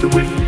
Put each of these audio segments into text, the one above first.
the wind.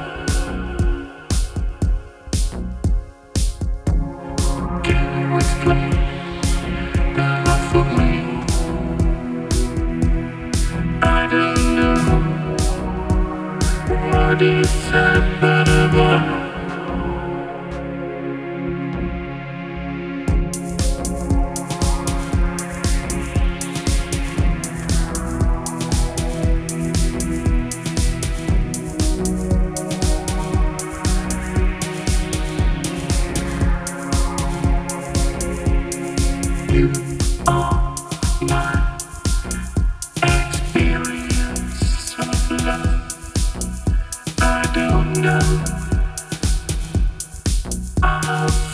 December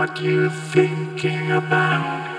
what you're thinking about.